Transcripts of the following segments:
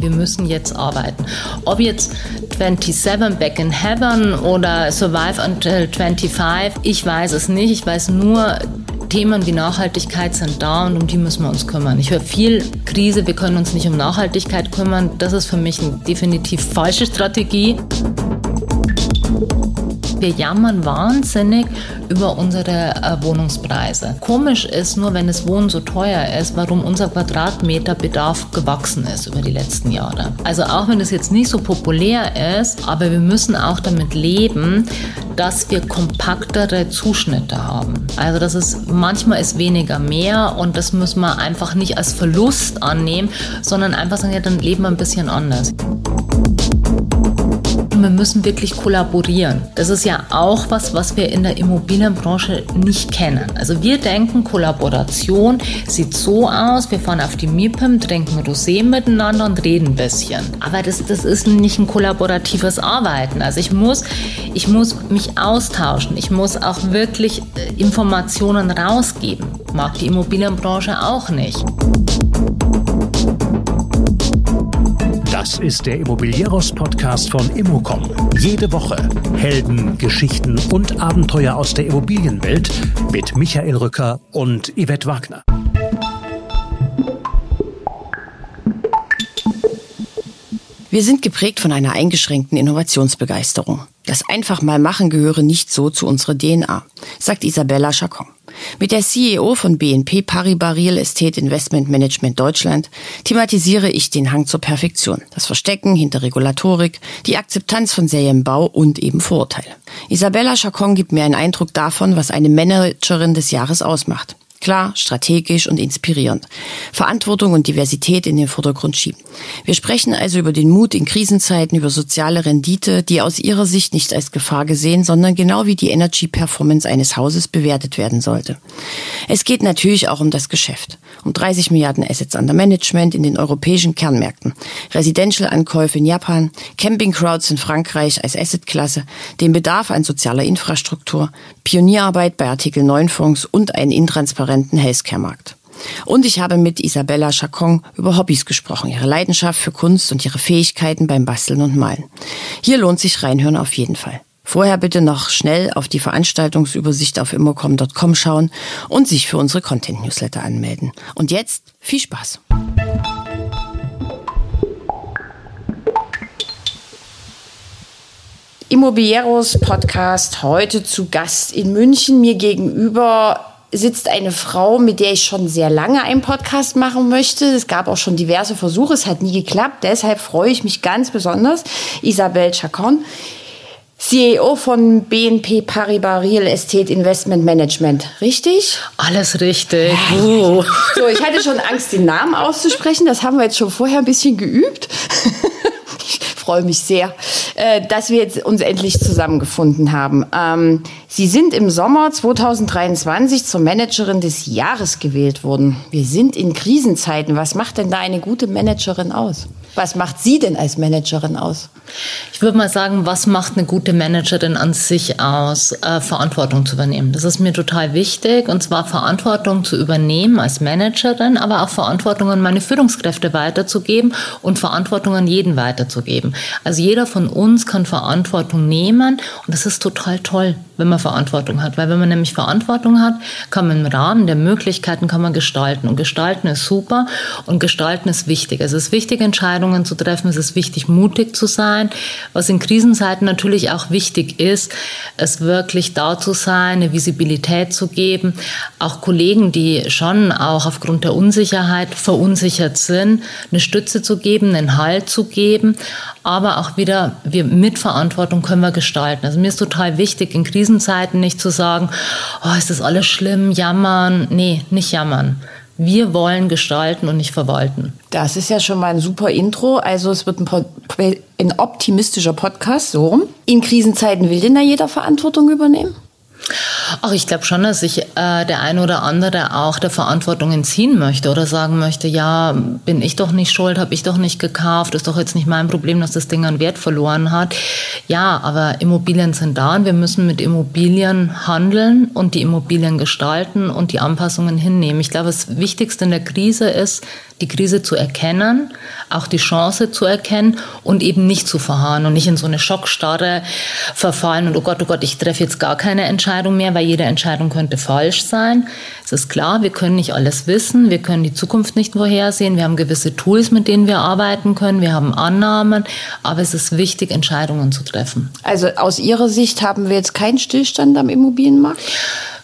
Wir müssen jetzt arbeiten. Ob jetzt 27 Back in Heaven oder Survive Until 25, ich weiß es nicht. Ich weiß nur, Themen wie Nachhaltigkeit sind da und um die müssen wir uns kümmern. Ich höre viel Krise, wir können uns nicht um Nachhaltigkeit kümmern. Das ist für mich eine definitiv falsche Strategie. Wir jammern wahnsinnig über unsere äh, Wohnungspreise. Komisch ist nur, wenn das Wohnen so teuer ist, warum unser Quadratmeterbedarf gewachsen ist über die letzten Jahre. Also auch wenn das jetzt nicht so populär ist, aber wir müssen auch damit leben, dass wir kompaktere Zuschnitte haben. Also das ist manchmal ist weniger mehr und das müssen wir einfach nicht als Verlust annehmen, sondern einfach sagen, ja, dann leben wir ein bisschen anders und wir müssen wirklich kollaborieren. Das ist ja auch was, was wir in der Immobilienbranche nicht kennen. Also wir denken, Kollaboration sieht so aus, wir fahren auf die MIPIM, trinken Rosé miteinander und reden ein bisschen. Aber das, das ist nicht ein kollaboratives Arbeiten. Also ich muss, ich muss mich austauschen. Ich muss auch wirklich äh, Informationen rausgeben. Mag die Immobilienbranche auch nicht. Das ist der Immobilieros-Podcast von Immocom. Jede Woche Helden, Geschichten und Abenteuer aus der Immobilienwelt mit Michael Rücker und Yvette Wagner. Wir sind geprägt von einer eingeschränkten Innovationsbegeisterung. Das einfach mal machen gehöre nicht so zu unserer DNA, sagt Isabella Chacon. Mit der CEO von BNP Paribas Real Estate Investment Management Deutschland thematisiere ich den Hang zur Perfektion, das Verstecken hinter Regulatorik, die Akzeptanz von Serienbau und eben Vorurteile. Isabella Chacon gibt mir einen Eindruck davon, was eine Managerin des Jahres ausmacht. Klar, strategisch und inspirierend. Verantwortung und Diversität in den Vordergrund schieben. Wir sprechen also über den Mut in Krisenzeiten, über soziale Rendite, die aus ihrer Sicht nicht als Gefahr gesehen, sondern genau wie die Energy Performance eines Hauses bewertet werden sollte. Es geht natürlich auch um das Geschäft. Um 30 Milliarden Assets under Management in den europäischen Kernmärkten. Residential-Ankäufe in Japan, Camping-Crowds in Frankreich als Assetklasse, den Bedarf an sozialer Infrastruktur, Pionierarbeit bei Artikel 9 Fonds und ein intransparentes transparenten Healthcare-Markt. Und ich habe mit Isabella Chacon über Hobbys gesprochen, ihre Leidenschaft für Kunst und ihre Fähigkeiten beim Basteln und Malen. Hier lohnt sich reinhören auf jeden Fall. Vorher bitte noch schnell auf die Veranstaltungsübersicht auf immocom.com schauen und sich für unsere Content-Newsletter anmelden. Und jetzt viel Spaß! Immobilieros Podcast heute zu Gast in München. Mir gegenüber sitzt eine Frau, mit der ich schon sehr lange einen Podcast machen möchte. Es gab auch schon diverse Versuche, es hat nie geklappt. Deshalb freue ich mich ganz besonders. Isabel Chacon, CEO von BNP Paribas Real Estate Investment Management. Richtig? Alles richtig. Uh. So, ich hatte schon Angst, den Namen auszusprechen. Das haben wir jetzt schon vorher ein bisschen geübt. Ich freue mich sehr, äh, dass wir jetzt uns endlich zusammengefunden haben. Ähm, Sie sind im Sommer 2023 zur Managerin des Jahres gewählt worden. Wir sind in Krisenzeiten. Was macht denn da eine gute Managerin aus? Was macht Sie denn als Managerin aus? Ich würde mal sagen, was macht eine gute Managerin an sich aus? Äh, Verantwortung zu übernehmen. Das ist mir total wichtig. Und zwar Verantwortung zu übernehmen als Managerin, aber auch Verantwortung an meine Führungskräfte weiterzugeben und Verantwortung an jeden weiterzugeben. Also jeder von uns kann Verantwortung nehmen und das ist total toll wenn man Verantwortung hat. Weil wenn man nämlich Verantwortung hat, kann man im Rahmen der Möglichkeiten kann man gestalten. Und gestalten ist super und gestalten ist wichtig. Es ist wichtig, Entscheidungen zu treffen. Es ist wichtig, mutig zu sein. Was in Krisenzeiten natürlich auch wichtig ist, es wirklich da zu sein, eine Visibilität zu geben. Auch Kollegen, die schon auch aufgrund der Unsicherheit verunsichert sind, eine Stütze zu geben, einen Halt zu geben. Aber auch wieder, wir mit Verantwortung können wir gestalten. Also mir ist total wichtig, in Krisen Krisenzeiten nicht zu sagen, oh, ist das alles schlimm, jammern. Nee, nicht jammern. Wir wollen gestalten und nicht verwalten. Das ist ja schon mal ein super Intro. Also es wird ein, ein optimistischer Podcast, so rum. In Krisenzeiten will denn da jeder Verantwortung übernehmen? Ach, ich glaube schon, dass sich äh, der ein oder andere auch der Verantwortung entziehen möchte oder sagen möchte, ja, bin ich doch nicht schuld, habe ich doch nicht gekauft, ist doch jetzt nicht mein Problem, dass das Ding an Wert verloren hat. Ja, aber Immobilien sind da und wir müssen mit Immobilien handeln und die Immobilien gestalten und die Anpassungen hinnehmen. Ich glaube, das Wichtigste in der Krise ist, die Krise zu erkennen, auch die Chance zu erkennen und eben nicht zu verharren und nicht in so eine Schockstarre verfallen und oh Gott, oh Gott, ich treffe jetzt gar keine Entscheidung mehr, weil jede Entscheidung könnte falsch sein. Es ist klar, wir können nicht alles wissen, wir können die Zukunft nicht vorhersehen, wir haben gewisse Tools, mit denen wir arbeiten können, wir haben Annahmen, aber es ist wichtig, Entscheidungen zu treffen. Also aus Ihrer Sicht haben wir jetzt keinen Stillstand am Immobilienmarkt?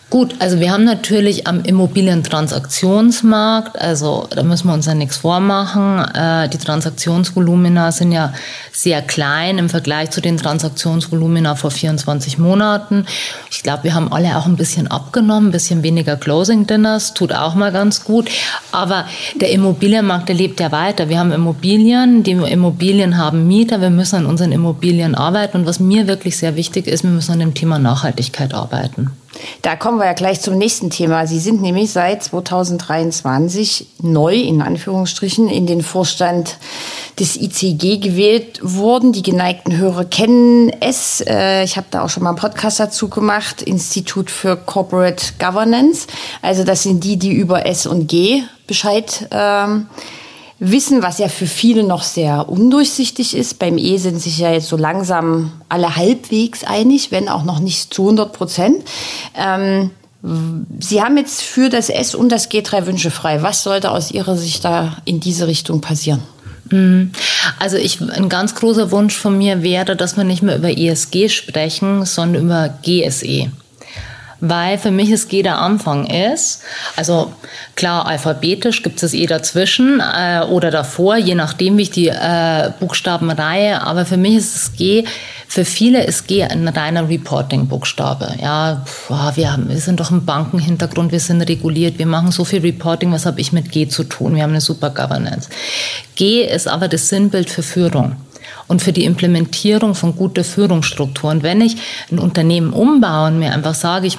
Gut, also wir haben natürlich am Immobilientransaktionsmarkt, also da müssen wir uns ja nichts vormachen. Äh, die Transaktionsvolumina sind ja sehr klein im Vergleich zu den Transaktionsvolumina vor 24 Monaten. Ich glaube, wir haben alle auch ein bisschen abgenommen, ein bisschen weniger Closing Dinners, tut auch mal ganz gut. Aber der Immobilienmarkt, der lebt ja weiter. Wir haben Immobilien, die Immobilien haben Mieter, wir müssen an unseren Immobilien arbeiten. Und was mir wirklich sehr wichtig ist, wir müssen an dem Thema Nachhaltigkeit arbeiten. Da kommen wir ja gleich zum nächsten Thema. Sie sind nämlich seit 2023 neu, in Anführungsstrichen, in den Vorstand des ICG gewählt worden. Die geneigten Hörer kennen es. Äh, ich habe da auch schon mal einen Podcast dazu gemacht. Institut für Corporate Governance. Also das sind die, die über S und G Bescheid ähm, wissen, was ja für viele noch sehr undurchsichtig ist. Beim E sind sich ja jetzt so langsam alle halbwegs einig, wenn auch noch nicht zu 100 Prozent. Ähm, Sie haben jetzt für das S und das G drei Wünsche frei. Was sollte aus Ihrer Sicht da in diese Richtung passieren? Mhm. Also ich, ein ganz großer Wunsch von mir wäre, dass wir nicht mehr über ESG sprechen, sondern über GSE weil für mich es G der Anfang ist. Also klar, alphabetisch gibt es das E dazwischen äh, oder davor, je nachdem, wie ich die äh, Buchstabenreihe, aber für mich ist es G, für viele ist G ein reiner Reporting-Buchstabe. Ja, wir, haben, wir sind doch im Bankenhintergrund, wir sind reguliert, wir machen so viel Reporting, was habe ich mit G zu tun? Wir haben eine super Governance. G ist aber das Sinnbild für Führung und für die Implementierung von guter Führungsstrukturen. Wenn ich ein Unternehmen umbaue und mir einfach sage, ich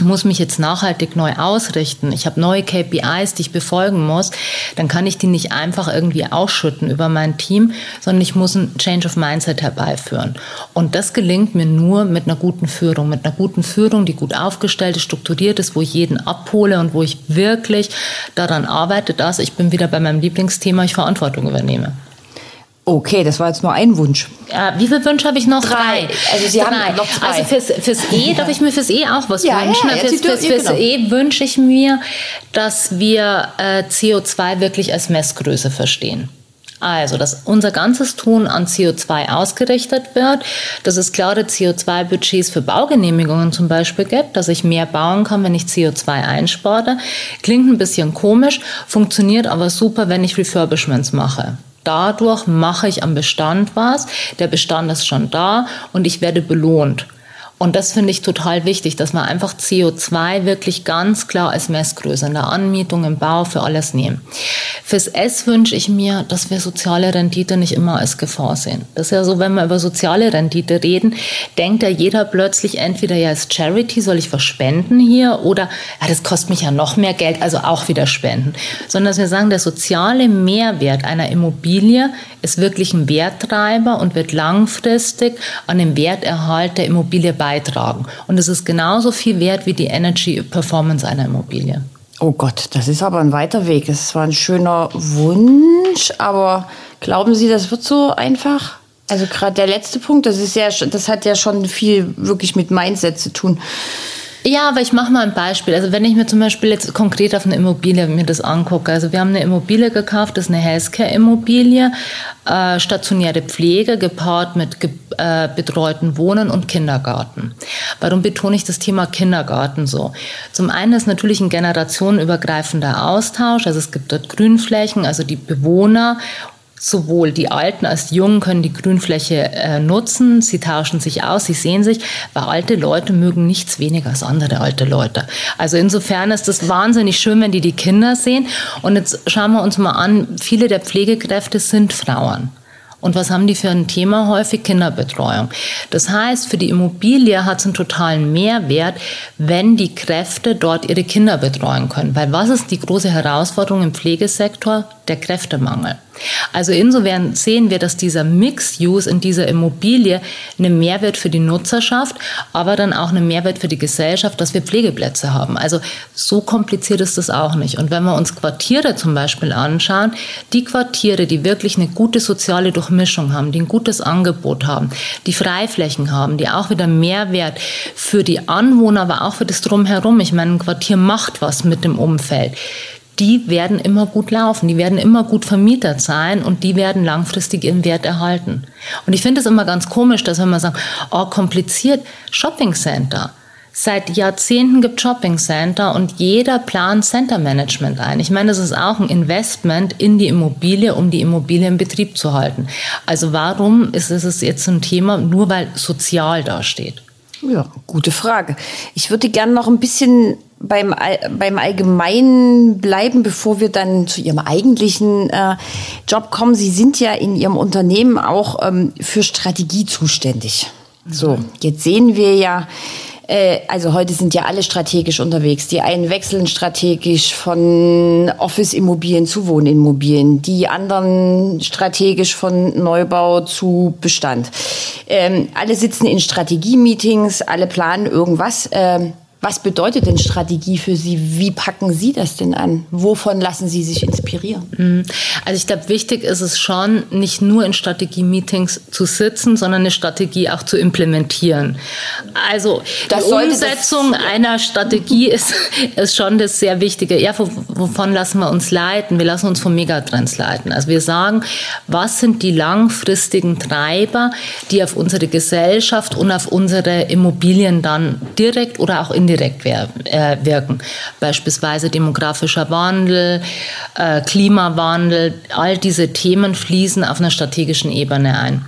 muss mich jetzt nachhaltig neu ausrichten, ich habe neue KPIs, die ich befolgen muss, dann kann ich die nicht einfach irgendwie ausschütten über mein Team, sondern ich muss ein Change of Mindset herbeiführen. Und das gelingt mir nur mit einer guten Führung, mit einer guten Führung, die gut aufgestellt ist, strukturiert ist, wo ich jeden abhole und wo ich wirklich daran arbeite, dass ich bin wieder bei meinem Lieblingsthema, ich Verantwortung übernehme. Okay, das war jetzt nur ein Wunsch. Ja, wie viele Wünsche habe ich noch? Drei. Also Sie Drei. haben noch zwei. Also fürs, fürs E darf ich mir fürs E auch was ja, wünschen. Ja, ja, fürs, fürs, fürs genau. E wünsche ich mir, dass wir äh, CO2 wirklich als Messgröße verstehen. Also, dass unser ganzes Tun an CO2 ausgerichtet wird, dass es klare CO2-Budgets für Baugenehmigungen zum Beispiel gibt, dass ich mehr bauen kann, wenn ich CO2 einspare. Klingt ein bisschen komisch, funktioniert aber super, wenn ich Refurbishments mache dadurch mache ich am Bestand was. Der Bestand ist schon da und ich werde belohnt. Und das finde ich total wichtig, dass wir einfach CO2 wirklich ganz klar als Messgröße in der Anmietung, im Bau für alles nehmen. Fürs S wünsche ich mir, dass wir soziale Rendite nicht immer als Gefahr sehen. Das ist ja so, wenn wir über soziale Rendite reden, denkt ja jeder plötzlich entweder ja als Charity soll ich was spenden hier oder ja, das kostet mich ja noch mehr Geld, also auch wieder spenden. Sondern dass wir sagen, der soziale Mehrwert einer Immobilie ist wirklich ein Werttreiber und wird langfristig an dem Werterhalt der Immobilie beitragen beitragen. Und es ist genauso viel wert wie die Energy Performance einer Immobilie. Oh Gott, das ist aber ein weiter Weg. Es war ein schöner Wunsch, aber glauben Sie, das wird so einfach? Also gerade der letzte Punkt, das ist ja, das hat ja schon viel wirklich mit Mindset zu tun. Ja, aber ich mache mal ein Beispiel. Also wenn ich mir zum Beispiel jetzt konkret auf eine Immobilie mir das angucke. Also wir haben eine Immobilie gekauft, das ist eine Healthcare-Immobilie, äh, stationäre Pflege gepaart mit ge äh, betreuten Wohnen und Kindergarten. Warum betone ich das Thema Kindergarten so? Zum einen ist natürlich ein generationenübergreifender Austausch. Also es gibt dort Grünflächen, also die Bewohner sowohl die Alten als die Jungen können die Grünfläche äh, nutzen. Sie tauschen sich aus, sie sehen sich, weil alte Leute mögen nichts weniger als andere alte Leute. Also insofern ist es wahnsinnig schön, wenn die die Kinder sehen. Und jetzt schauen wir uns mal an, viele der Pflegekräfte sind Frauen. Und was haben die für ein Thema häufig? Kinderbetreuung. Das heißt, für die Immobilie hat es einen totalen Mehrwert, wenn die Kräfte dort ihre Kinder betreuen können. Weil was ist die große Herausforderung im Pflegesektor? Der Kräftemangel. Also insofern sehen wir, dass dieser Mixed-Use in dieser Immobilie einen Mehrwert für die Nutzerschaft, aber dann auch einen Mehrwert für die Gesellschaft, dass wir Pflegeplätze haben. Also so kompliziert ist das auch nicht. Und wenn wir uns Quartiere zum Beispiel anschauen, die Quartiere, die wirklich eine gute soziale Durchmischung haben, die ein gutes Angebot haben, die Freiflächen haben, die auch wieder Mehrwert für die Anwohner, aber auch für das Drumherum. Ich meine, ein Quartier macht was mit dem Umfeld die werden immer gut laufen, die werden immer gut vermietet sein und die werden langfristig ihren Wert erhalten. Und ich finde es immer ganz komisch, dass wenn man sagt, oh, kompliziert, Shopping Center. Seit Jahrzehnten gibt Shopping Center und jeder plant Center Management ein. Ich meine, das ist auch ein Investment in die Immobilie, um die Immobilie in Betrieb zu halten. Also warum ist es jetzt ein Thema, nur weil sozial dasteht? Ja, gute Frage. Ich würde gerne noch ein bisschen beim, beim Allgemeinen bleiben, bevor wir dann zu Ihrem eigentlichen äh, Job kommen. Sie sind ja in Ihrem Unternehmen auch ähm, für Strategie zuständig. So, jetzt sehen wir ja, äh, also heute sind ja alle strategisch unterwegs. Die einen wechseln strategisch von Office-Immobilien zu Wohnimmobilien, die anderen strategisch von Neubau zu Bestand. Ähm, alle sitzen in Strategie-Meetings, alle planen irgendwas. Ähm, was bedeutet denn Strategie für Sie? Wie packen Sie das denn an? Wovon lassen Sie sich inspirieren? Mhm. Also ich glaube, wichtig ist es schon, nicht nur in Strategie-Meetings zu sitzen, sondern eine Strategie auch zu implementieren. Also das die Umsetzung das, ja. einer Strategie ist, ist schon das sehr Wichtige. Ja, wovon lassen wir uns leiten? Wir lassen uns von Megatrends leiten. Also wir sagen, was sind die langfristigen Treiber, die auf unsere Gesellschaft und auf unsere Immobilien dann direkt oder auch in indirekt äh, wirken. Beispielsweise demografischer Wandel, äh, Klimawandel, all diese Themen fließen auf einer strategischen Ebene ein.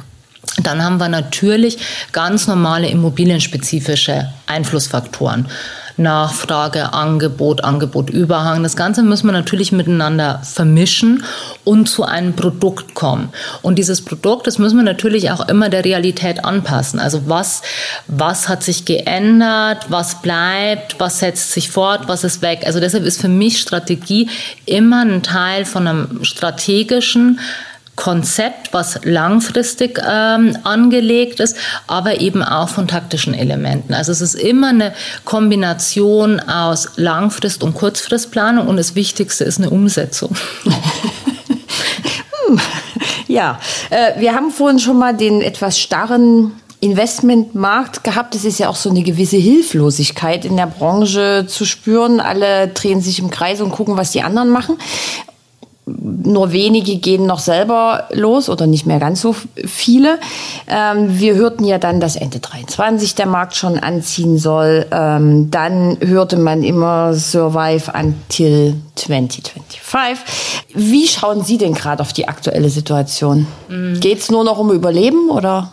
Dann haben wir natürlich ganz normale immobilienspezifische Einflussfaktoren. Nachfrage, Angebot, Angebot, Überhang. Das Ganze müssen wir natürlich miteinander vermischen und zu einem Produkt kommen. Und dieses Produkt, das müssen wir natürlich auch immer der Realität anpassen. Also was, was hat sich geändert, was bleibt, was setzt sich fort, was ist weg. Also deshalb ist für mich Strategie immer ein Teil von einem strategischen Konzept, was langfristig ähm, angelegt ist, aber eben auch von taktischen Elementen. Also es ist immer eine Kombination aus Langfrist- und Kurzfristplanung und das Wichtigste ist eine Umsetzung. ja, äh, wir haben vorhin schon mal den etwas starren Investmentmarkt gehabt. Es ist ja auch so eine gewisse Hilflosigkeit in der Branche zu spüren. Alle drehen sich im Kreis und gucken, was die anderen machen nur wenige gehen noch selber los oder nicht mehr ganz so viele. Ähm, wir hörten ja dann, dass Ende 23 der Markt schon anziehen soll. Ähm, dann hörte man immer Survive until 2025. Wie schauen Sie denn gerade auf die aktuelle Situation? Mhm. Geht es nur noch um Überleben oder?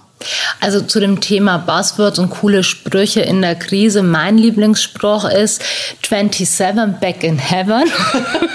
Also zu dem Thema Buzzwords und coole Sprüche in der Krise. Mein Lieblingsspruch ist 27 back in heaven.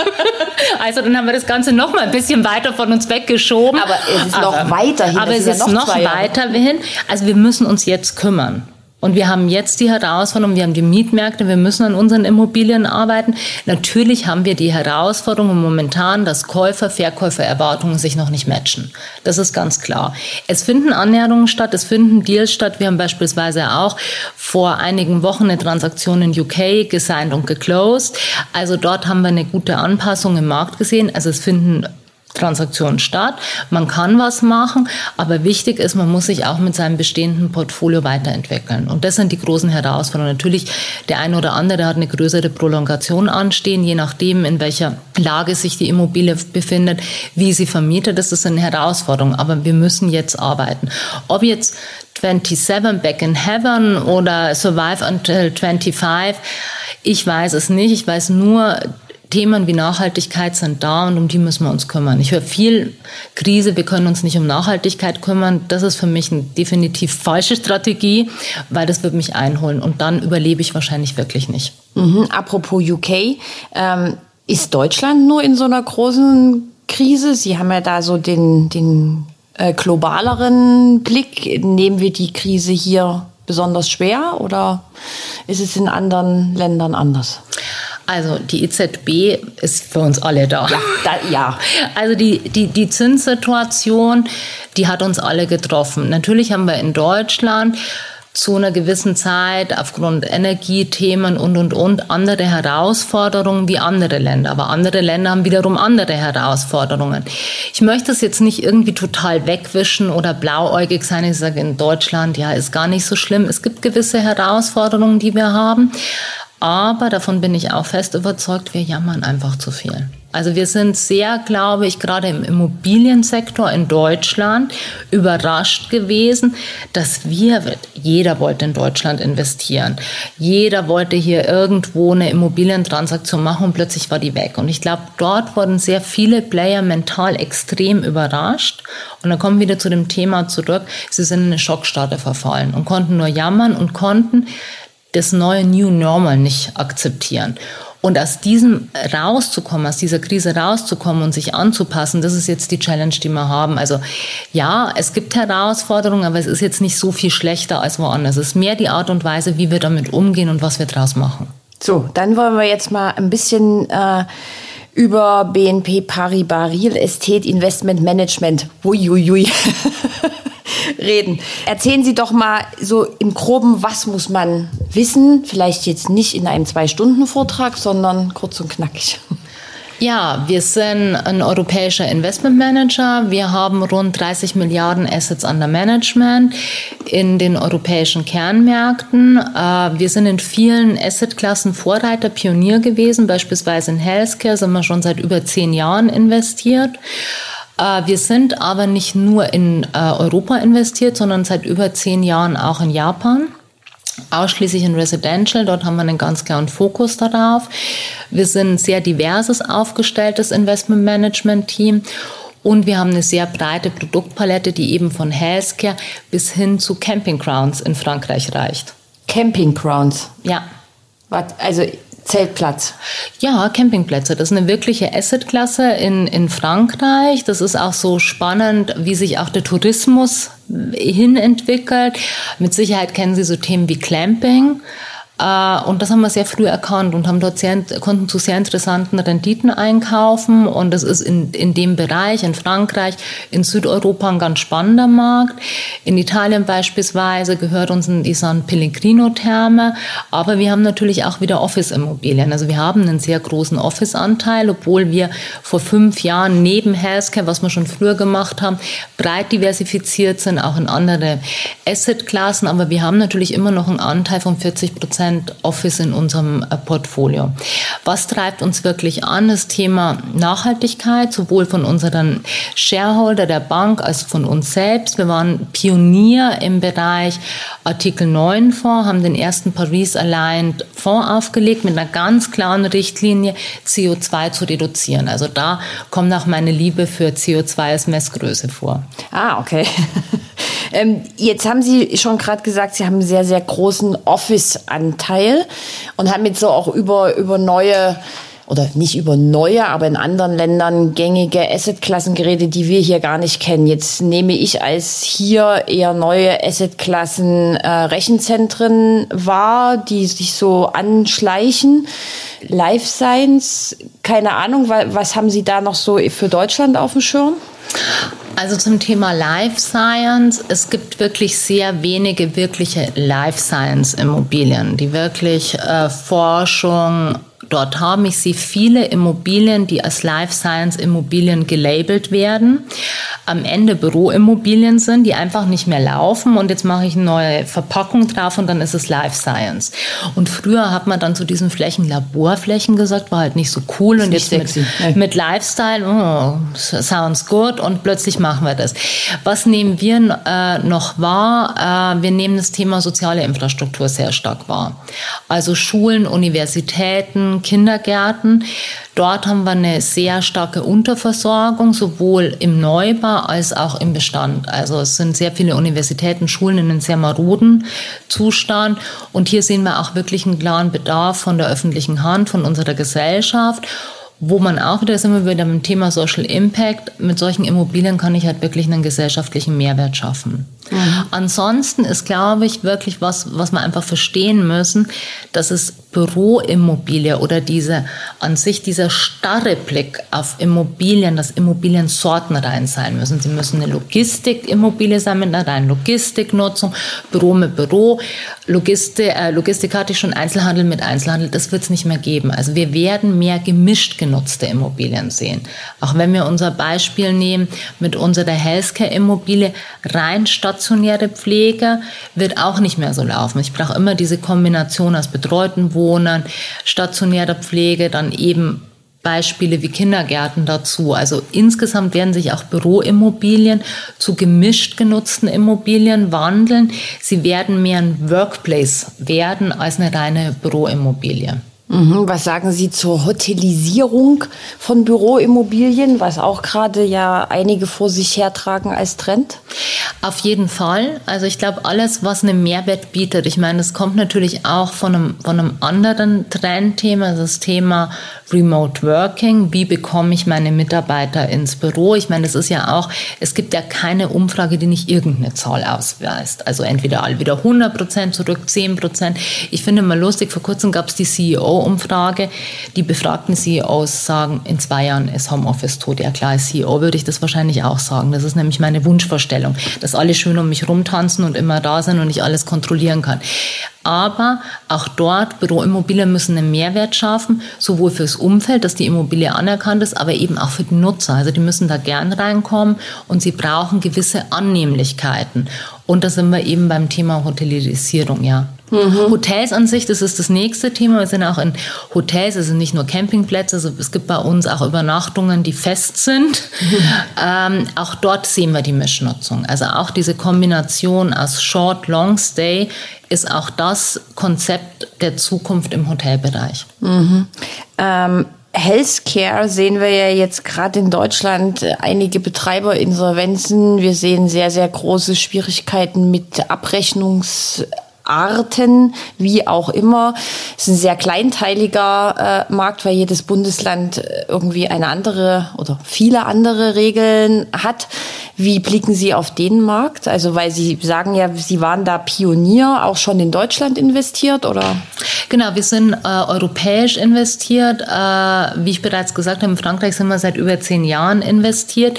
also dann haben wir das Ganze noch mal ein bisschen weiter von uns weggeschoben. Aber es ist noch weiterhin. Aber es ist noch, noch weiterhin. Also wir müssen uns jetzt kümmern. Und wir haben jetzt die Herausforderung, wir haben die Mietmärkte, wir müssen an unseren Immobilien arbeiten. Natürlich haben wir die Herausforderung momentan, dass Käufer, Verkäufer Erwartungen sich noch nicht matchen. Das ist ganz klar. Es finden Annäherungen statt, es finden Deals statt. Wir haben beispielsweise auch vor einigen Wochen eine Transaktion in UK gesigned und geclosed. Also dort haben wir eine gute Anpassung im Markt gesehen. Also es finden Transaktion statt. Man kann was machen, aber wichtig ist, man muss sich auch mit seinem bestehenden Portfolio weiterentwickeln. Und das sind die großen Herausforderungen. Natürlich, der eine oder andere hat eine größere Prolongation anstehen, je nachdem, in welcher Lage sich die Immobilie befindet, wie sie vermietet. Das ist eine Herausforderung. Aber wir müssen jetzt arbeiten. Ob jetzt 27 Back in Heaven oder Survive Until 25, ich weiß es nicht. Ich weiß nur, Themen wie Nachhaltigkeit sind da und um die müssen wir uns kümmern. Ich höre viel Krise, wir können uns nicht um Nachhaltigkeit kümmern. Das ist für mich eine definitiv falsche Strategie, weil das wird mich einholen und dann überlebe ich wahrscheinlich wirklich nicht. Mhm. Apropos UK, ähm, ist Deutschland nur in so einer großen Krise? Sie haben ja da so den, den äh, globaleren Blick? Nehmen wir die Krise hier besonders schwer oder ist es in anderen Ländern anders? Also die EZB ist für uns alle da. Ja, da, ja. Also die, die, die Zinssituation, die hat uns alle getroffen. Natürlich haben wir in Deutschland zu einer gewissen Zeit aufgrund Energiethemen und, und, und andere Herausforderungen wie andere Länder. Aber andere Länder haben wiederum andere Herausforderungen. Ich möchte es jetzt nicht irgendwie total wegwischen oder blauäugig sein. Ich sage, in Deutschland, ja, ist gar nicht so schlimm. Es gibt gewisse Herausforderungen, die wir haben. Aber davon bin ich auch fest überzeugt, wir jammern einfach zu viel. Also wir sind sehr, glaube ich, gerade im Immobiliensektor in Deutschland überrascht gewesen, dass wir, jeder wollte in Deutschland investieren. Jeder wollte hier irgendwo eine Immobilientransaktion machen und plötzlich war die weg. Und ich glaube, dort wurden sehr viele Player mental extrem überrascht. Und dann kommen wir wieder zu dem Thema zurück. Sie sind in eine Schockstarre verfallen und konnten nur jammern und konnten das neue New Normal nicht akzeptieren. Und aus diesem rauszukommen, aus dieser Krise rauszukommen und sich anzupassen, das ist jetzt die Challenge, die wir haben. Also ja, es gibt Herausforderungen, aber es ist jetzt nicht so viel schlechter als woanders. Es ist mehr die Art und Weise, wie wir damit umgehen und was wir draus machen. So, dann wollen wir jetzt mal ein bisschen äh, über BNP Paribas Real Estate Investment Management. Uiuiui. reden. Erzählen Sie doch mal so im Groben, was muss man wissen? Vielleicht jetzt nicht in einem Zwei-Stunden-Vortrag, sondern kurz und knackig. Ja, wir sind ein europäischer Investmentmanager. Wir haben rund 30 Milliarden Assets under Management in den europäischen Kernmärkten. Äh, wir sind in vielen Assetklassen Vorreiter, Pionier gewesen. Beispielsweise in Healthcare sind wir schon seit über zehn Jahren investiert. Äh, wir sind aber nicht nur in äh, Europa investiert, sondern seit über zehn Jahren auch in Japan ausschließlich in Residential. Dort haben wir einen ganz klaren Fokus darauf. Wir sind ein sehr diverses aufgestelltes Investmentmanagement-Team. Und wir haben eine sehr breite Produktpalette, die eben von Healthcare bis hin zu Campinggrounds in Frankreich reicht. Campinggrounds? Ja. Also Zeltplatz. Ja, Campingplätze. Das ist eine wirkliche Assetklasse in, in Frankreich. Das ist auch so spannend, wie sich auch der Tourismus hinentwickelt. Mit Sicherheit kennen Sie so Themen wie Clamping. Äh, und das haben wir sehr früh erkannt und haben dort sehr, konnten zu sehr interessanten Renditen einkaufen. Und das ist in, in dem Bereich, in Frankreich, in Südeuropa ein ganz spannender Markt. In Italien beispielsweise gehört uns die San Pellegrino-Therme. Aber wir haben natürlich auch wieder Office-Immobilien. Also wir haben einen sehr großen Office-Anteil, obwohl wir vor fünf Jahren neben Healthcare, was wir schon früher gemacht haben, breit diversifiziert sind, auch in andere Asset-Klassen. Aber wir haben natürlich immer noch einen Anteil von 40 Prozent Prozent Office in unserem äh, Portfolio. Was treibt uns wirklich an? Das Thema Nachhaltigkeit, sowohl von unseren Shareholder der Bank als von uns selbst. Wir waren Pionier im Bereich Artikel 9 Fonds, haben den ersten Paris Aligned Fonds aufgelegt mit einer ganz klaren Richtlinie, CO2 zu reduzieren. Also da kommt auch meine Liebe für CO2 als Messgröße vor. Ah, okay. Ähm, jetzt haben Sie schon gerade gesagt, Sie haben einen sehr, sehr großen Office-Anteil und haben jetzt so auch über, über neue oder nicht über neue, aber in anderen Ländern gängige Assetklassen geredet, die wir hier gar nicht kennen. Jetzt nehme ich als hier eher neue Assetklassen äh, Rechenzentren wahr, die sich so anschleichen. Life Science, keine Ahnung, was haben Sie da noch so für Deutschland auf dem Schirm? Also zum Thema Life Science. Es gibt wirklich sehr wenige wirkliche Life Science Immobilien, die wirklich äh, Forschung Dort haben ich sie viele Immobilien, die als Life Science Immobilien gelabelt werden, am Ende Büroimmobilien sind, die einfach nicht mehr laufen und jetzt mache ich eine neue Verpackung drauf und dann ist es Life Science. Und früher hat man dann zu diesen Flächen Laborflächen gesagt, war halt nicht so cool und jetzt mit, mit, Lifestyle, oh, sounds good und plötzlich machen wir das. Was nehmen wir äh, noch wahr? Äh, wir nehmen das Thema soziale Infrastruktur sehr stark wahr. Also Schulen, Universitäten, Kindergärten. Dort haben wir eine sehr starke Unterversorgung, sowohl im Neubau als auch im Bestand. Also es sind sehr viele Universitäten, Schulen in einem sehr maroden Zustand. Und hier sehen wir auch wirklich einen klaren Bedarf von der öffentlichen Hand, von unserer Gesellschaft. wo man auch wieder sind wir wieder beim Thema Social Impact. Mit solchen Immobilien kann ich halt wirklich einen gesellschaftlichen Mehrwert schaffen. Mhm. Ansonsten ist, glaube ich, wirklich was, was wir einfach verstehen müssen, dass es Büroimmobilie oder diese an sich dieser starre Blick auf Immobilien, dass Immobilien sortenrein sein müssen. Sie müssen eine Logistikimmobilie sein mit einer reinen Logistiknutzung, Büro mit Büro, Logistik, äh, Logistik hatte ich schon, Einzelhandel mit Einzelhandel, das wird es nicht mehr geben. Also wir werden mehr gemischt genutzte Immobilien sehen. Auch wenn wir unser Beispiel nehmen mit unserer Healthcare-Immobilie, rein stationäre Pflege wird auch nicht mehr so laufen. Ich brauche immer diese Kombination aus betreuten Wohnen, stationärer Pflege, dann eben Beispiele wie Kindergärten dazu. Also insgesamt werden sich auch Büroimmobilien zu gemischt genutzten Immobilien wandeln. Sie werden mehr ein Workplace werden als eine reine Büroimmobilie. Mhm. Was sagen Sie zur Hotelisierung von Büroimmobilien, was auch gerade ja einige vor sich hertragen als Trend? Auf jeden Fall. Also ich glaube, alles, was einen Mehrwert bietet. Ich meine, es kommt natürlich auch von einem, von einem anderen Trendthema, das Thema Remote Working. Wie bekomme ich meine Mitarbeiter ins Büro? Ich meine, es ist ja auch, es gibt ja keine Umfrage, die nicht irgendeine Zahl ausweist. Also entweder all wieder 100 Prozent zurück, 10 Prozent. Ich finde mal lustig, vor kurzem gab es die CEO-Umfrage. Die befragten CEOs sagen, in zwei Jahren ist Homeoffice tot. Ja klar, als CEO würde ich das wahrscheinlich auch sagen. Das ist nämlich meine Wunschvorstellung, dass alle schön um mich rumtanzen und immer da sind und ich alles kontrollieren kann. Aber auch dort, Büroimmobilien müssen einen Mehrwert schaffen, sowohl fürs Umfeld, dass die Immobilie anerkannt ist, aber eben auch für die Nutzer. Also die müssen da gern reinkommen und sie brauchen gewisse Annehmlichkeiten. Und da sind wir eben beim Thema Hotellerisierung, ja. Mhm. Hotels an sich, das ist das nächste Thema. Wir sind auch in Hotels, es sind nicht nur Campingplätze, also es gibt bei uns auch Übernachtungen, die fest sind. Mhm. Ähm, auch dort sehen wir die Mischnutzung. Also auch diese Kombination aus Short, Long Stay ist auch das Konzept der Zukunft im Hotelbereich. Mhm. Ähm Healthcare sehen wir ja jetzt gerade in Deutschland äh, einige Betreiberinsolvenzen. Wir sehen sehr, sehr große Schwierigkeiten mit Abrechnungs Arten, wie auch immer. Es ist ein sehr kleinteiliger äh, Markt, weil jedes Bundesland äh, irgendwie eine andere oder viele andere Regeln hat. Wie blicken Sie auf den Markt? Also, weil Sie sagen ja, Sie waren da Pionier, auch schon in Deutschland investiert, oder? Genau, wir sind äh, europäisch investiert. Äh, wie ich bereits gesagt habe, in Frankreich sind wir seit über zehn Jahren investiert.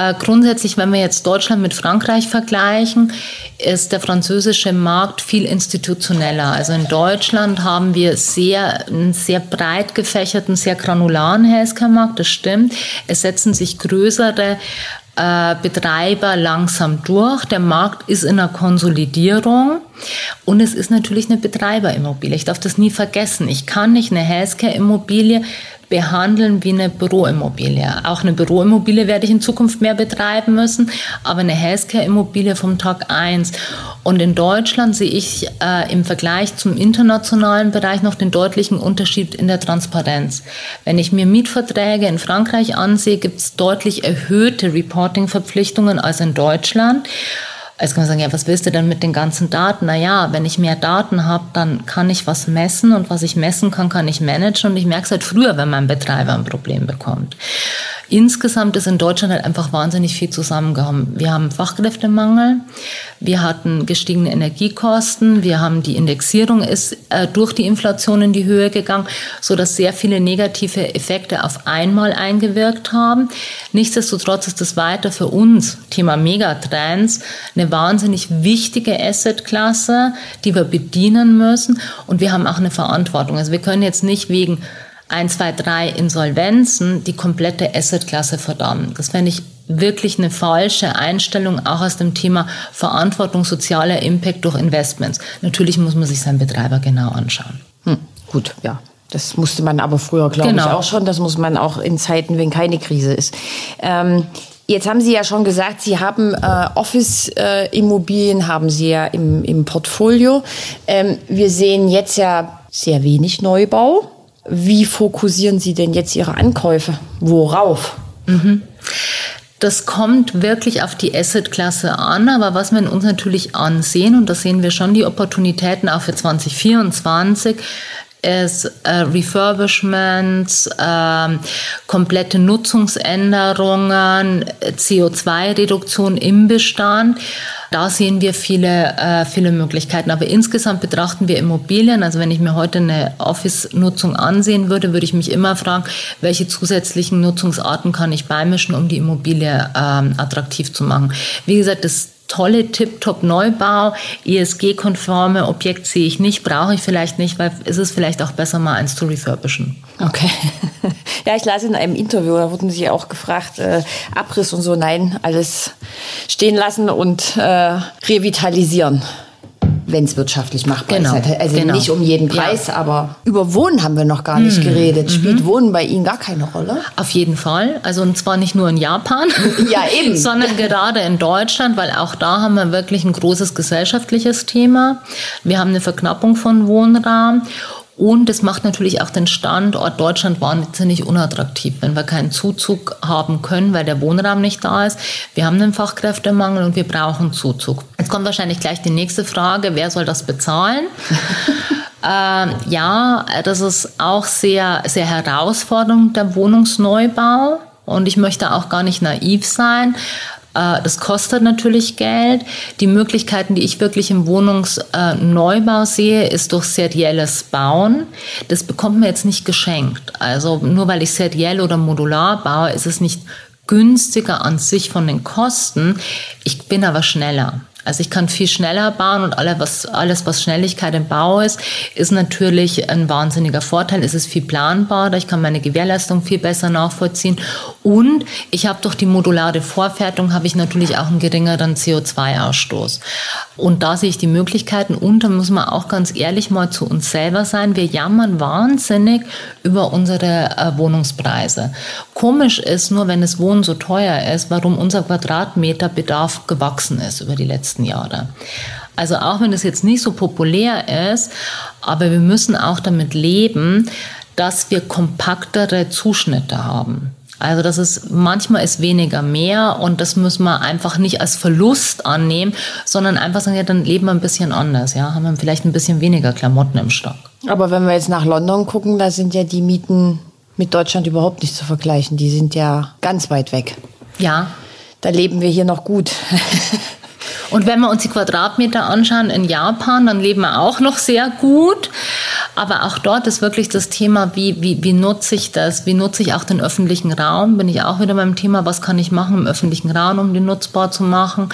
Äh, grundsätzlich, wenn wir jetzt Deutschland mit Frankreich vergleichen, ist der französische Markt viel institutioneller. Also in Deutschland haben wir sehr, einen sehr breit gefächerten, sehr granularen Healthcare-Markt, das stimmt. Es setzen sich größere äh, Betreiber langsam durch. Der Markt ist in einer Konsolidierung und es ist natürlich eine Betreiberimmobilie. Ich darf das nie vergessen. Ich kann nicht eine Healthcare-Immobilie behandeln wie eine Büroimmobilie. Auch eine Büroimmobilie werde ich in Zukunft mehr betreiben müssen, aber eine Healthcare-Immobilie vom Tag eins. Und in Deutschland sehe ich äh, im Vergleich zum internationalen Bereich noch den deutlichen Unterschied in der Transparenz. Wenn ich mir Mietverträge in Frankreich ansehe, gibt es deutlich erhöhte Reporting-Verpflichtungen als in Deutschland. Jetzt kann man sagen, ja, was willst du denn mit den ganzen Daten? Naja, wenn ich mehr Daten habe, dann kann ich was messen und was ich messen kann, kann ich managen und ich merke es halt früher, wenn mein Betreiber ein Problem bekommt. Insgesamt ist in Deutschland halt einfach wahnsinnig viel zusammengekommen. Wir haben Fachkräftemangel, wir hatten gestiegene Energiekosten, wir haben die Indexierung ist äh, durch die Inflation in die Höhe gegangen, so dass sehr viele negative Effekte auf einmal eingewirkt haben. Nichtsdestotrotz ist das weiter für uns Thema Megatrends eine wahnsinnig wichtige Assetklasse, die wir bedienen müssen und wir haben auch eine Verantwortung. Also wir können jetzt nicht wegen ein, zwei, drei Insolvenzen die komplette Assetklasse verdammen. Das fände ich wirklich eine falsche Einstellung, auch aus dem Thema Verantwortung, sozialer Impact durch Investments. Natürlich muss man sich seinen Betreiber genau anschauen. Hm, gut, ja. Das musste man aber früher, glaube genau. ich, auch schon. Das muss man auch in Zeiten, wenn keine Krise ist. Ähm, Jetzt haben Sie ja schon gesagt, Sie haben äh, Office-Immobilien, äh, haben Sie ja im, im Portfolio. Ähm, wir sehen jetzt ja sehr wenig Neubau. Wie fokussieren Sie denn jetzt Ihre Ankäufe? Worauf? Mhm. Das kommt wirklich auf die Assetklasse an, aber was wir uns natürlich ansehen, und da sehen wir schon die Opportunitäten auch für 2024, ist äh, Refurbishments, äh, komplette Nutzungsänderungen, CO2-Reduktion im Bestand. Da sehen wir viele, äh, viele Möglichkeiten. Aber insgesamt betrachten wir Immobilien. Also wenn ich mir heute eine Office-Nutzung ansehen würde, würde ich mich immer fragen, welche zusätzlichen Nutzungsarten kann ich beimischen, um die Immobilie ähm, attraktiv zu machen. Wie gesagt, das tolle Tip-Top-Neubau, ESG-konforme Objekt sehe ich nicht, brauche ich vielleicht nicht, weil ist es vielleicht auch besser, mal eins zu refurbischen. Okay. Ja, ich las in einem Interview, da wurden Sie auch gefragt, äh, Abriss und so, nein, alles stehen lassen und äh, revitalisieren wenn es wirtschaftlich machbar genau. ist. Also genau. nicht um jeden Preis, ja. aber über Wohnen haben wir noch gar nicht mhm. geredet. Spielt mhm. Wohnen bei Ihnen gar keine Rolle? Auf jeden Fall. Also und zwar nicht nur in Japan, ja, eben. sondern gerade in Deutschland, weil auch da haben wir wirklich ein großes gesellschaftliches Thema. Wir haben eine Verknappung von Wohnraum. Und es macht natürlich auch den Standort Deutschland wahnsinnig unattraktiv, wenn wir keinen Zuzug haben können, weil der Wohnraum nicht da ist. Wir haben einen Fachkräftemangel und wir brauchen Zuzug. Jetzt kommt wahrscheinlich gleich die nächste Frage, wer soll das bezahlen? äh, ja, das ist auch sehr, sehr herausfordernd, der Wohnungsneubau. Und ich möchte auch gar nicht naiv sein. Äh, das kostet natürlich Geld. Die Möglichkeiten, die ich wirklich im Wohnungsneubau sehe, ist durch serielles Bauen. Das bekommt man jetzt nicht geschenkt. Also nur weil ich seriell oder modular baue, ist es nicht günstiger an sich von den Kosten. Ich bin aber schneller. Also ich kann viel schneller bauen und alles was, alles, was Schnelligkeit im Bau ist, ist natürlich ein wahnsinniger Vorteil. Es ist viel planbarer, ich kann meine Gewährleistung viel besser nachvollziehen und ich habe durch die modulare Vorfertigung habe ich natürlich auch einen geringeren CO2-Ausstoß. Und da sehe ich die Möglichkeiten und da muss man auch ganz ehrlich mal zu uns selber sein. Wir jammern wahnsinnig über unsere äh, Wohnungspreise. Komisch ist nur, wenn das Wohnen so teuer ist, warum unser Quadratmeterbedarf gewachsen ist über die letzten Jahre. Also auch wenn es jetzt nicht so populär ist, aber wir müssen auch damit leben, dass wir kompaktere Zuschnitte haben. Also das ist manchmal ist weniger mehr und das müssen wir einfach nicht als Verlust annehmen, sondern einfach sagen, ja, dann leben wir ein bisschen anders, ja, haben wir vielleicht ein bisschen weniger Klamotten im Stock. Aber wenn wir jetzt nach London gucken, da sind ja die Mieten mit Deutschland überhaupt nicht zu vergleichen. Die sind ja ganz weit weg. Ja. Da leben wir hier noch gut. Und wenn wir uns die Quadratmeter anschauen in Japan, dann leben wir auch noch sehr gut. Aber auch dort ist wirklich das Thema, wie, wie, wie nutze ich das? Wie nutze ich auch den öffentlichen Raum? Bin ich auch wieder beim Thema, was kann ich machen im öffentlichen Raum, um den nutzbar zu machen?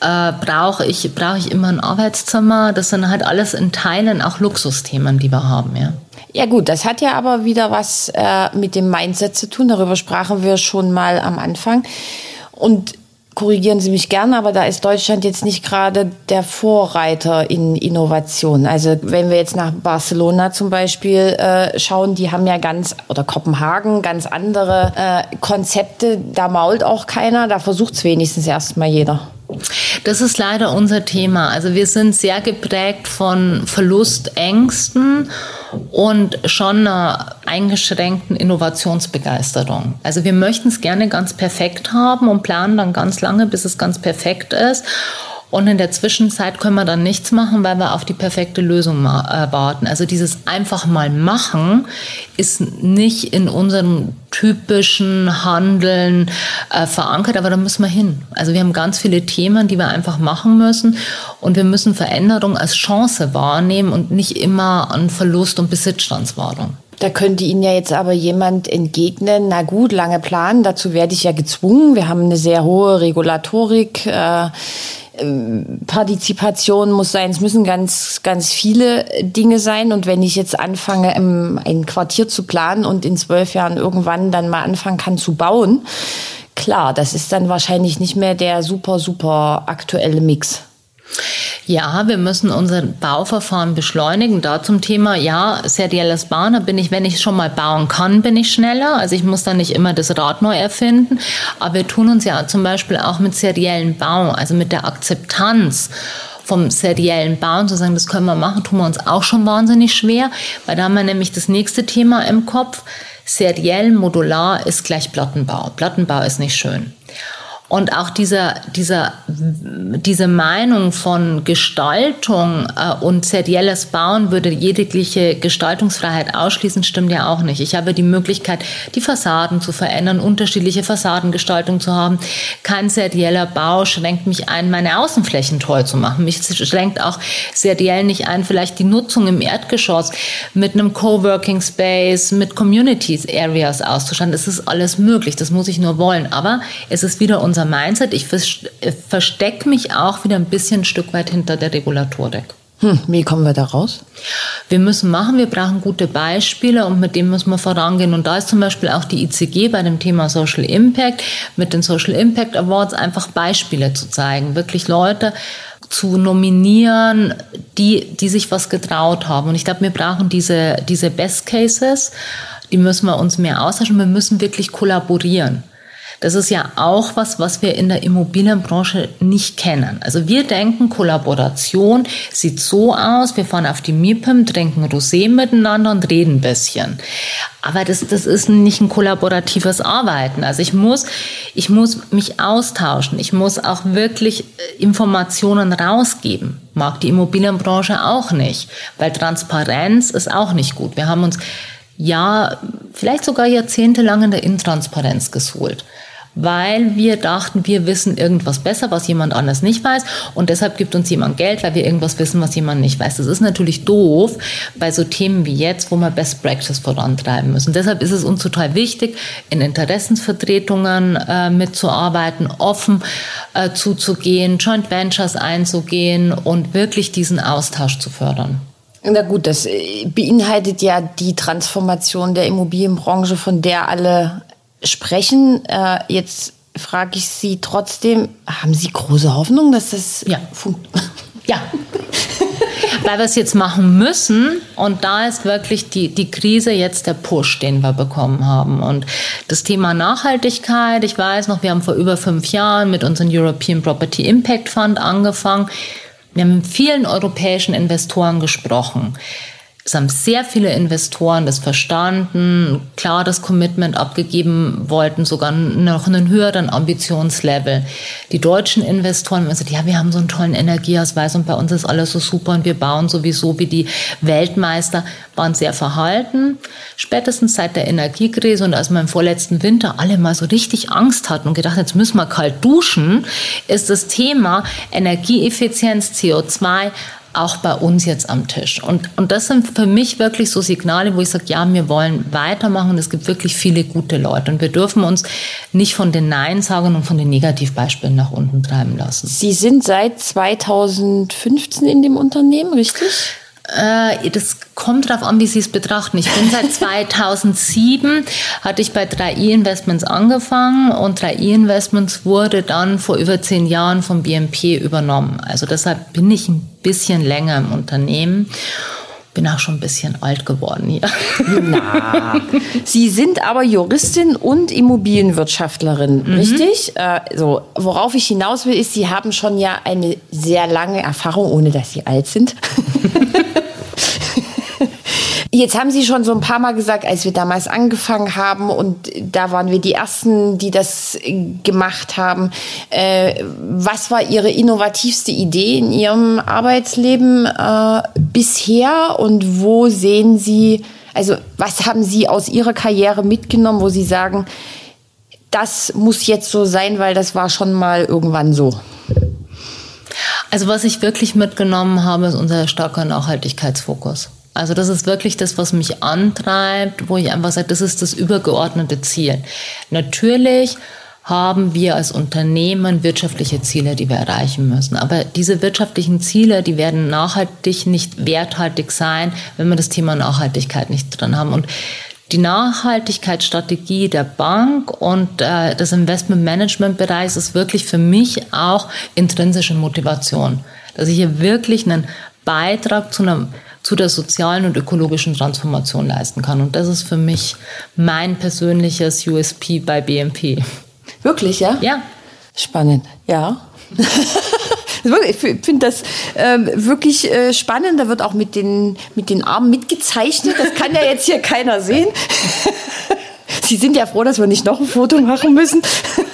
Äh, brauche ich, brauche ich immer ein Arbeitszimmer? Das sind halt alles in Teilen auch Luxusthemen, die wir haben, ja. Ja gut, das hat ja aber wieder was äh, mit dem Mindset zu tun. Darüber sprachen wir schon mal am Anfang. Und korrigieren Sie mich gerne, aber da ist Deutschland jetzt nicht gerade der Vorreiter in Innovation. Also wenn wir jetzt nach Barcelona zum Beispiel äh, schauen, die haben ja ganz, oder Kopenhagen, ganz andere äh, Konzepte. Da mault auch keiner, da versucht es wenigstens erstmal jeder. Das ist leider unser Thema. Also wir sind sehr geprägt von Verlustängsten und schon einer eingeschränkten Innovationsbegeisterung. Also wir möchten es gerne ganz perfekt haben und planen dann ganz lange, bis es ganz perfekt ist. Und in der Zwischenzeit können wir dann nichts machen, weil wir auf die perfekte Lösung äh, warten. Also dieses einfach mal machen ist nicht in unserem typischen Handeln äh, verankert, aber da müssen wir hin. Also wir haben ganz viele Themen, die wir einfach machen müssen und wir müssen Veränderung als Chance wahrnehmen und nicht immer an Verlust und Besitzstandswahrung. Da könnte Ihnen ja jetzt aber jemand entgegnen, na gut, lange planen, dazu werde ich ja gezwungen. Wir haben eine sehr hohe Regulatorik. Äh, Partizipation muss sein, es müssen ganz, ganz viele Dinge sein. Und wenn ich jetzt anfange, ein Quartier zu planen und in zwölf Jahren irgendwann dann mal anfangen kann zu bauen, klar, das ist dann wahrscheinlich nicht mehr der super, super aktuelle Mix. Ja, wir müssen unser Bauverfahren beschleunigen. Da zum Thema, ja, serielles Bauen, da bin ich, wenn ich schon mal bauen kann, bin ich schneller. Also ich muss dann nicht immer das Rad neu erfinden. Aber wir tun uns ja zum Beispiel auch mit seriellen Bau, also mit der Akzeptanz vom seriellen Bauen zu sagen, das können wir machen, tun wir uns auch schon wahnsinnig schwer, weil da haben wir nämlich das nächste Thema im Kopf. Seriell, modular ist gleich Plattenbau. Plattenbau ist nicht schön. Und auch dieser, dieser, diese Meinung von Gestaltung äh, und serielles Bauen würde jegliche Gestaltungsfreiheit ausschließen, stimmt ja auch nicht. Ich habe die Möglichkeit, die Fassaden zu verändern, unterschiedliche Fassadengestaltung zu haben. Kein serieller Bau schränkt mich ein, meine Außenflächen toll zu machen. Mich schränkt auch seriell nicht ein, vielleicht die Nutzung im Erdgeschoss mit einem Coworking Space, mit Communities Areas auszustatten. Das ist alles möglich. Das muss ich nur wollen. Aber es ist wieder unser Mindset. Ich äh, verstecke mich auch wieder ein bisschen ein Stück weit hinter der Regulatorik. Hm, wie kommen wir da raus? Wir müssen machen, wir brauchen gute Beispiele und mit dem müssen wir vorangehen. Und da ist zum Beispiel auch die ICG bei dem Thema Social Impact mit den Social Impact Awards einfach Beispiele zu zeigen. Wirklich Leute zu nominieren, die, die sich was getraut haben. Und ich glaube, wir brauchen diese, diese Best Cases, die müssen wir uns mehr austauschen. Wir müssen wirklich kollaborieren. Das ist ja auch was, was wir in der Immobilienbranche nicht kennen. Also wir denken, Kollaboration sieht so aus, wir fahren auf die MIPIM, trinken Rosé miteinander und reden ein bisschen. Aber das, das ist nicht ein kollaboratives Arbeiten. Also ich muss, ich muss mich austauschen. Ich muss auch wirklich äh, Informationen rausgeben. Mag die Immobilienbranche auch nicht, weil Transparenz ist auch nicht gut. Wir haben uns ja, vielleicht sogar jahrzehntelang in der Intransparenz gesuhlt weil wir dachten, wir wissen irgendwas besser, was jemand anders nicht weiß und deshalb gibt uns jemand Geld, weil wir irgendwas wissen, was jemand nicht weiß. Das ist natürlich doof bei so Themen wie jetzt, wo wir Best Practice vorantreiben müssen. Deshalb ist es uns total wichtig, in Interessensvertretungen äh, mitzuarbeiten, offen äh, zuzugehen, Joint Ventures einzugehen und wirklich diesen Austausch zu fördern. Na gut, das äh, beinhaltet ja die Transformation der Immobilienbranche, von der alle sprechen. Äh, jetzt frage ich Sie trotzdem, haben Sie große Hoffnung, dass das ja. funktioniert? Ja. Weil wir es jetzt machen müssen und da ist wirklich die, die Krise jetzt der Push, den wir bekommen haben. Und das Thema Nachhaltigkeit, ich weiß noch, wir haben vor über fünf Jahren mit unserem European Property Impact Fund angefangen. Wir haben mit vielen europäischen Investoren gesprochen. Es haben sehr viele Investoren das verstanden, klar das Commitment abgegeben wollten, sogar noch einen höheren Ambitionslevel. Die deutschen Investoren haben gesagt, ja, wir haben so einen tollen Energieausweis und bei uns ist alles so super und wir bauen sowieso wie die Weltmeister, waren sehr verhalten. Spätestens seit der Energiekrise und als wir im vorletzten Winter alle mal so richtig Angst hatten und gedacht, jetzt müssen wir kalt duschen, ist das Thema Energieeffizienz, CO2 auch bei uns jetzt am Tisch. Und, und das sind für mich wirklich so Signale, wo ich sage, ja, wir wollen weitermachen. Es gibt wirklich viele gute Leute und wir dürfen uns nicht von den Nein-Sagern und von den Negativbeispielen nach unten treiben lassen. Sie sind seit 2015 in dem Unternehmen, richtig? Äh, das kommt darauf an, wie Sie es betrachten. Ich bin seit 2007, hatte ich bei 3i Investments angefangen und 3i Investments wurde dann vor über zehn Jahren vom BMP übernommen. Also deshalb bin ich ein bisschen länger im Unternehmen bin auch schon ein bisschen alt geworden hier. Na, Sie sind aber Juristin und Immobilienwirtschaftlerin, mhm. richtig? Äh, so, worauf ich hinaus will, ist, Sie haben schon ja eine sehr lange Erfahrung, ohne dass Sie alt sind. Jetzt haben Sie schon so ein paar Mal gesagt, als wir damals angefangen haben und da waren wir die Ersten, die das gemacht haben. Äh, was war Ihre innovativste Idee in Ihrem Arbeitsleben äh, bisher und wo sehen Sie, also was haben Sie aus Ihrer Karriere mitgenommen, wo Sie sagen, das muss jetzt so sein, weil das war schon mal irgendwann so? Also was ich wirklich mitgenommen habe, ist unser starker Nachhaltigkeitsfokus. Also das ist wirklich das, was mich antreibt, wo ich einfach sage, das ist das übergeordnete Ziel. Natürlich haben wir als Unternehmen wirtschaftliche Ziele, die wir erreichen müssen. Aber diese wirtschaftlichen Ziele, die werden nachhaltig nicht werthaltig sein, wenn wir das Thema Nachhaltigkeit nicht drin haben. Und die Nachhaltigkeitsstrategie der Bank und äh, des Investmentmanagementbereichs ist wirklich für mich auch intrinsische Motivation, dass ich hier wirklich einen Beitrag zu einer zu der sozialen und ökologischen Transformation leisten kann. Und das ist für mich mein persönliches USP bei BMP. Wirklich, ja? Ja. Spannend, ja. ich finde das ähm, wirklich äh, spannend. Da wird auch mit den, mit den Armen mitgezeichnet. Das kann ja jetzt hier keiner sehen. Sie sind ja froh, dass wir nicht noch ein Foto machen müssen.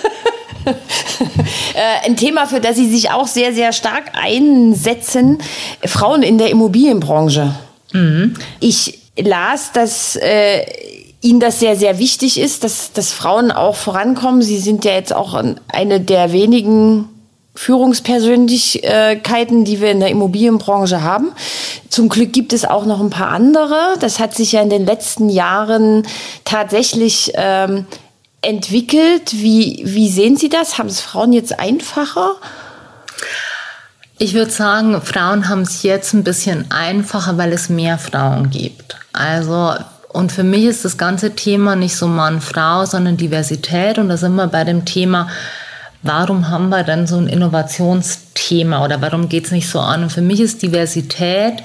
Äh, ein Thema, für das Sie sich auch sehr, sehr stark einsetzen, Frauen in der Immobilienbranche. Mhm. Ich las, dass äh, Ihnen das sehr, sehr wichtig ist, dass, dass Frauen auch vorankommen. Sie sind ja jetzt auch eine der wenigen Führungspersönlichkeiten, die wir in der Immobilienbranche haben. Zum Glück gibt es auch noch ein paar andere. Das hat sich ja in den letzten Jahren tatsächlich ähm, entwickelt. Wie, wie sehen Sie das? Haben es Frauen jetzt einfacher? Ich würde sagen, Frauen haben es jetzt ein bisschen einfacher, weil es mehr Frauen gibt. Also und für mich ist das ganze Thema nicht so Mann-Frau, sondern Diversität. Und da sind wir bei dem Thema, warum haben wir dann so ein Innovationsthema oder warum geht es nicht so an? Und für mich ist Diversität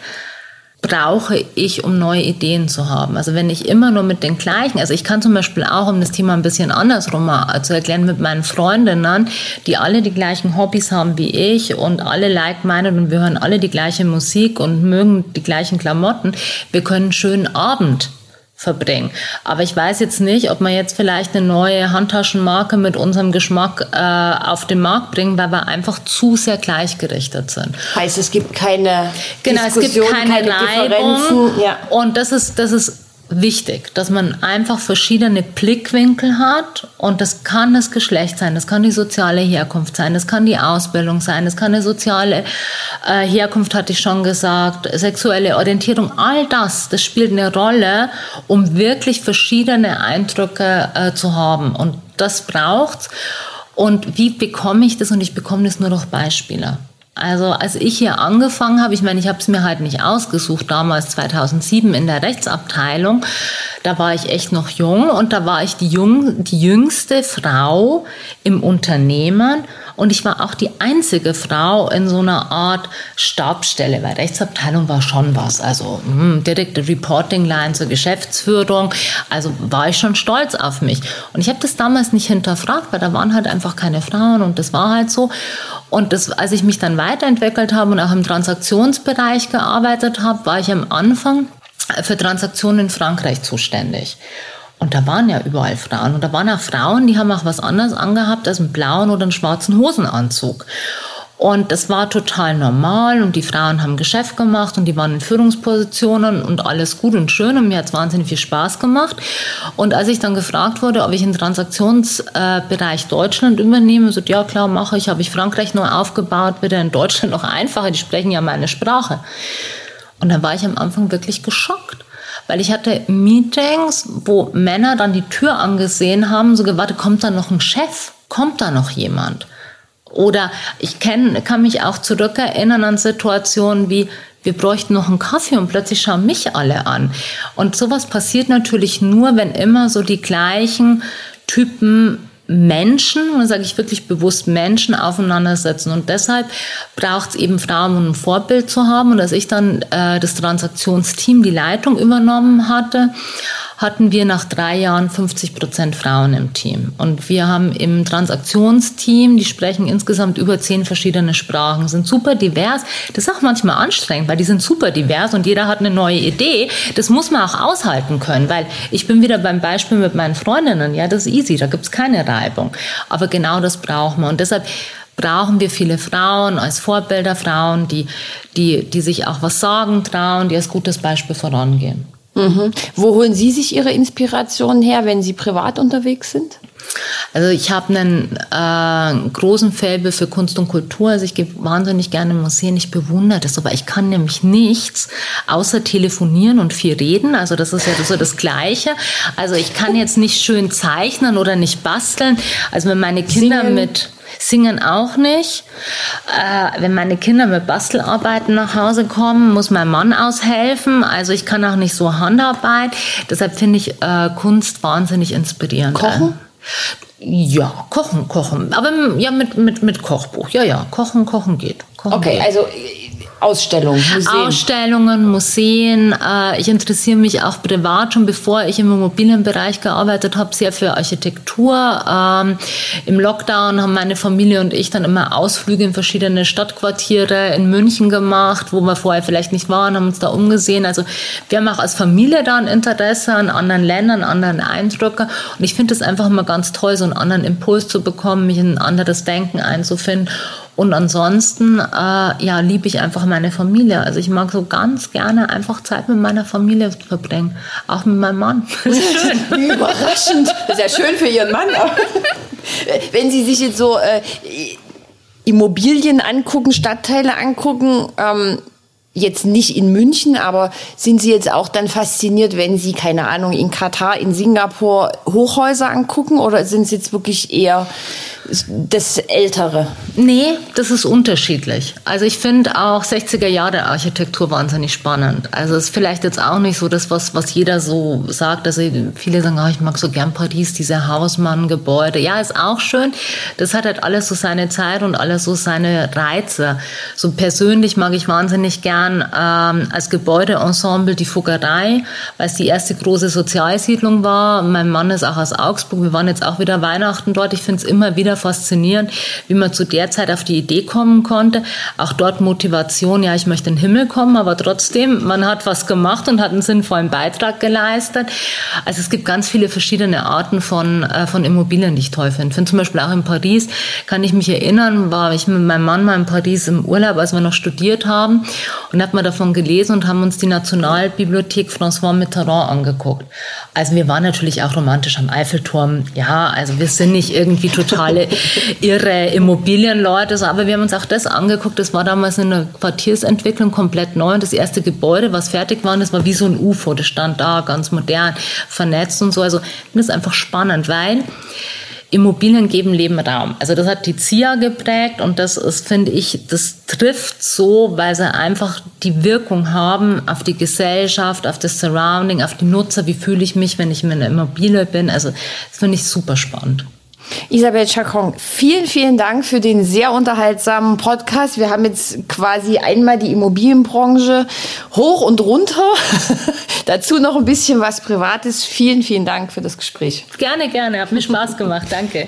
brauche ich, um neue Ideen zu haben. Also wenn ich immer nur mit den gleichen, also ich kann zum Beispiel auch, um das Thema ein bisschen andersrum zu erklären, mit meinen Freundinnen, die alle die gleichen Hobbys haben wie ich und alle like meinen und wir hören alle die gleiche Musik und mögen die gleichen Klamotten, wir können einen schönen Abend verbringen. Aber ich weiß jetzt nicht, ob man jetzt vielleicht eine neue Handtaschenmarke mit unserem Geschmack äh, auf den Markt bringen, weil wir einfach zu sehr gleichgerichtet sind. Heißt, es gibt keine genau, es gibt keine, keine Reibung. Ja. Und das ist das ist wichtig, dass man einfach verschiedene Blickwinkel hat und das kann das Geschlecht sein, das kann die soziale Herkunft sein, das kann die Ausbildung sein, das kann eine soziale äh, Herkunft, hatte ich schon gesagt, sexuelle Orientierung, all das, das spielt eine Rolle, um wirklich verschiedene Eindrücke äh, zu haben und das braucht's. Und wie bekomme ich das? Und ich bekomme das nur durch Beispiele. Also als ich hier angefangen habe, ich meine, ich habe es mir halt nicht ausgesucht, damals 2007 in der Rechtsabteilung, da war ich echt noch jung und da war ich die, jung, die jüngste Frau im Unternehmen und ich war auch die einzige Frau in so einer Art Stabstelle, weil Rechtsabteilung war schon was. Also hm, direkte Reporting-Line zur Geschäftsführung. Also war ich schon stolz auf mich. Und ich habe das damals nicht hinterfragt, weil da waren halt einfach keine Frauen und das war halt so. Und das, als ich mich dann weiterentwickelt habe und auch im Transaktionsbereich gearbeitet habe, war ich am Anfang für Transaktionen in Frankreich zuständig. Und da waren ja überall Frauen. Und da waren auch Frauen, die haben auch was anderes angehabt als einen blauen oder einen schwarzen Hosenanzug. Und das war total normal und die Frauen haben Geschäft gemacht und die waren in Führungspositionen und alles gut und schön und mir hat es wahnsinnig viel Spaß gemacht. Und als ich dann gefragt wurde, ob ich den Transaktionsbereich Deutschland übernehme, so ja klar mache ich, habe ich Frankreich neu aufgebaut, wird in Deutschland noch einfacher, die sprechen ja meine Sprache. Und dann war ich am Anfang wirklich geschockt weil ich hatte Meetings, wo Männer dann die Tür angesehen haben, so gewartet, kommt da noch ein Chef? Kommt da noch jemand? Oder ich kenn, kann mich auch zurückerinnern an Situationen wie, wir bräuchten noch einen Kaffee und plötzlich schauen mich alle an. Und sowas passiert natürlich nur, wenn immer so die gleichen Typen Menschen, und da sage ich wirklich bewusst Menschen aufeinandersetzen. Und deshalb braucht es eben Frauen, um ein Vorbild zu haben. Und als ich dann äh, das Transaktionsteam, die Leitung übernommen hatte, hatten wir nach drei Jahren 50 Prozent Frauen im Team. Und wir haben im Transaktionsteam, die sprechen insgesamt über zehn verschiedene Sprachen, sind super divers. Das ist auch manchmal anstrengend, weil die sind super divers und jeder hat eine neue Idee. Das muss man auch aushalten können, weil ich bin wieder beim Beispiel mit meinen Freundinnen. Ja, das ist easy, da gibt's keine Reibung. Aber genau das brauchen wir. Und deshalb brauchen wir viele Frauen als Vorbilder, Frauen, die, die, die sich auch was sagen trauen, die als gutes Beispiel vorangehen. Mhm. Wo holen Sie sich Ihre Inspirationen her, wenn Sie privat unterwegs sind? Also ich habe einen äh, großen Faible für Kunst und Kultur. Also ich gehe wahnsinnig gerne in Museen. Ich bewundere das, aber ich kann nämlich nichts außer telefonieren und viel reden. Also das ist ja so das Gleiche. Also ich kann jetzt nicht schön zeichnen oder nicht basteln. Also wenn meine Kinder Singen. mit Singen auch nicht. Äh, wenn meine Kinder mit Bastelarbeiten nach Hause kommen, muss mein Mann aushelfen. Also ich kann auch nicht so Handarbeit. Deshalb finde ich äh, Kunst wahnsinnig inspirierend. Kochen? Ja, kochen, kochen. Aber ja, mit, mit, mit Kochbuch. Ja, ja, kochen, kochen geht. Kochen okay, geht. also Ausstellungen, Museen. Ausstellungen, Museen. Äh, ich interessiere mich auch privat schon, bevor ich im Immobilienbereich gearbeitet habe, sehr für Architektur. Ähm, Im Lockdown haben meine Familie und ich dann immer Ausflüge in verschiedene Stadtquartiere in München gemacht, wo wir vorher vielleicht nicht waren, haben uns da umgesehen. Also wir haben auch als Familie da ein Interesse an anderen Ländern, anderen Eindrücke. Und ich finde es einfach immer ganz toll, so einen anderen Impuls zu bekommen, mich in ein anderes Denken einzufinden. Und ansonsten, äh, ja, liebe ich einfach meine Familie. Also ich mag so ganz gerne einfach Zeit mit meiner Familie verbringen. Auch mit meinem Mann. Das ist schön. Wie überraschend. Das ist ja schön für Ihren Mann. Wenn Sie sich jetzt so äh, Immobilien angucken, Stadtteile angucken, ähm, jetzt nicht in München, aber sind Sie jetzt auch dann fasziniert, wenn Sie, keine Ahnung, in Katar, in Singapur Hochhäuser angucken oder sind es jetzt wirklich eher das Ältere? Nee, das ist unterschiedlich. Also ich finde auch 60er Jahre Architektur wahnsinnig spannend. Also es ist vielleicht jetzt auch nicht so das, was, was jeder so sagt. Also viele sagen, oh, ich mag so gern Paris, diese Hausmann-Gebäude. Ja, ist auch schön. Das hat halt alles so seine Zeit und alles so seine Reize. So persönlich mag ich wahnsinnig gern ähm, als Gebäudeensemble die Fuggerei, weil es die erste große Sozialsiedlung war. Mein Mann ist auch aus Augsburg. Wir waren jetzt auch wieder Weihnachten dort. Ich finde es immer wieder faszinierend, wie man zu der Zeit auf die Idee kommen konnte. Auch dort Motivation, ja, ich möchte in den Himmel kommen, aber trotzdem, man hat was gemacht und hat einen sinnvollen Beitrag geleistet. Also es gibt ganz viele verschiedene Arten von, äh, von Immobilien, die ich toll finde. Ich finde zum Beispiel auch in Paris, kann ich mich erinnern, war ich mit meinem Mann mal in Paris im Urlaub, als wir noch studiert haben und hat mal davon gelesen und haben uns die Nationalbibliothek François Mitterrand angeguckt. Also wir waren natürlich auch romantisch am Eiffelturm. Ja, also wir sind nicht irgendwie totale irre Immobilienleute, aber wir haben uns auch das angeguckt. Das war damals in der Quartiersentwicklung komplett neu und das erste Gebäude, was fertig war, das war wie so ein UFO. Das stand da ganz modern, vernetzt und so. Also das ist einfach spannend, weil Immobilien geben Leben Raum. Also das hat die ZIA geprägt und das ist, finde ich, das trifft so, weil sie einfach die Wirkung haben auf die Gesellschaft, auf das Surrounding, auf die Nutzer. Wie fühle ich mich, wenn ich in einer Immobilie bin? Also das finde ich super spannend. Isabel Chacon, vielen, vielen Dank für den sehr unterhaltsamen Podcast. Wir haben jetzt quasi einmal die Immobilienbranche hoch und runter. Dazu noch ein bisschen was Privates. Vielen, vielen Dank für das Gespräch. Gerne, gerne. Hat mir Spaß gemacht. Danke.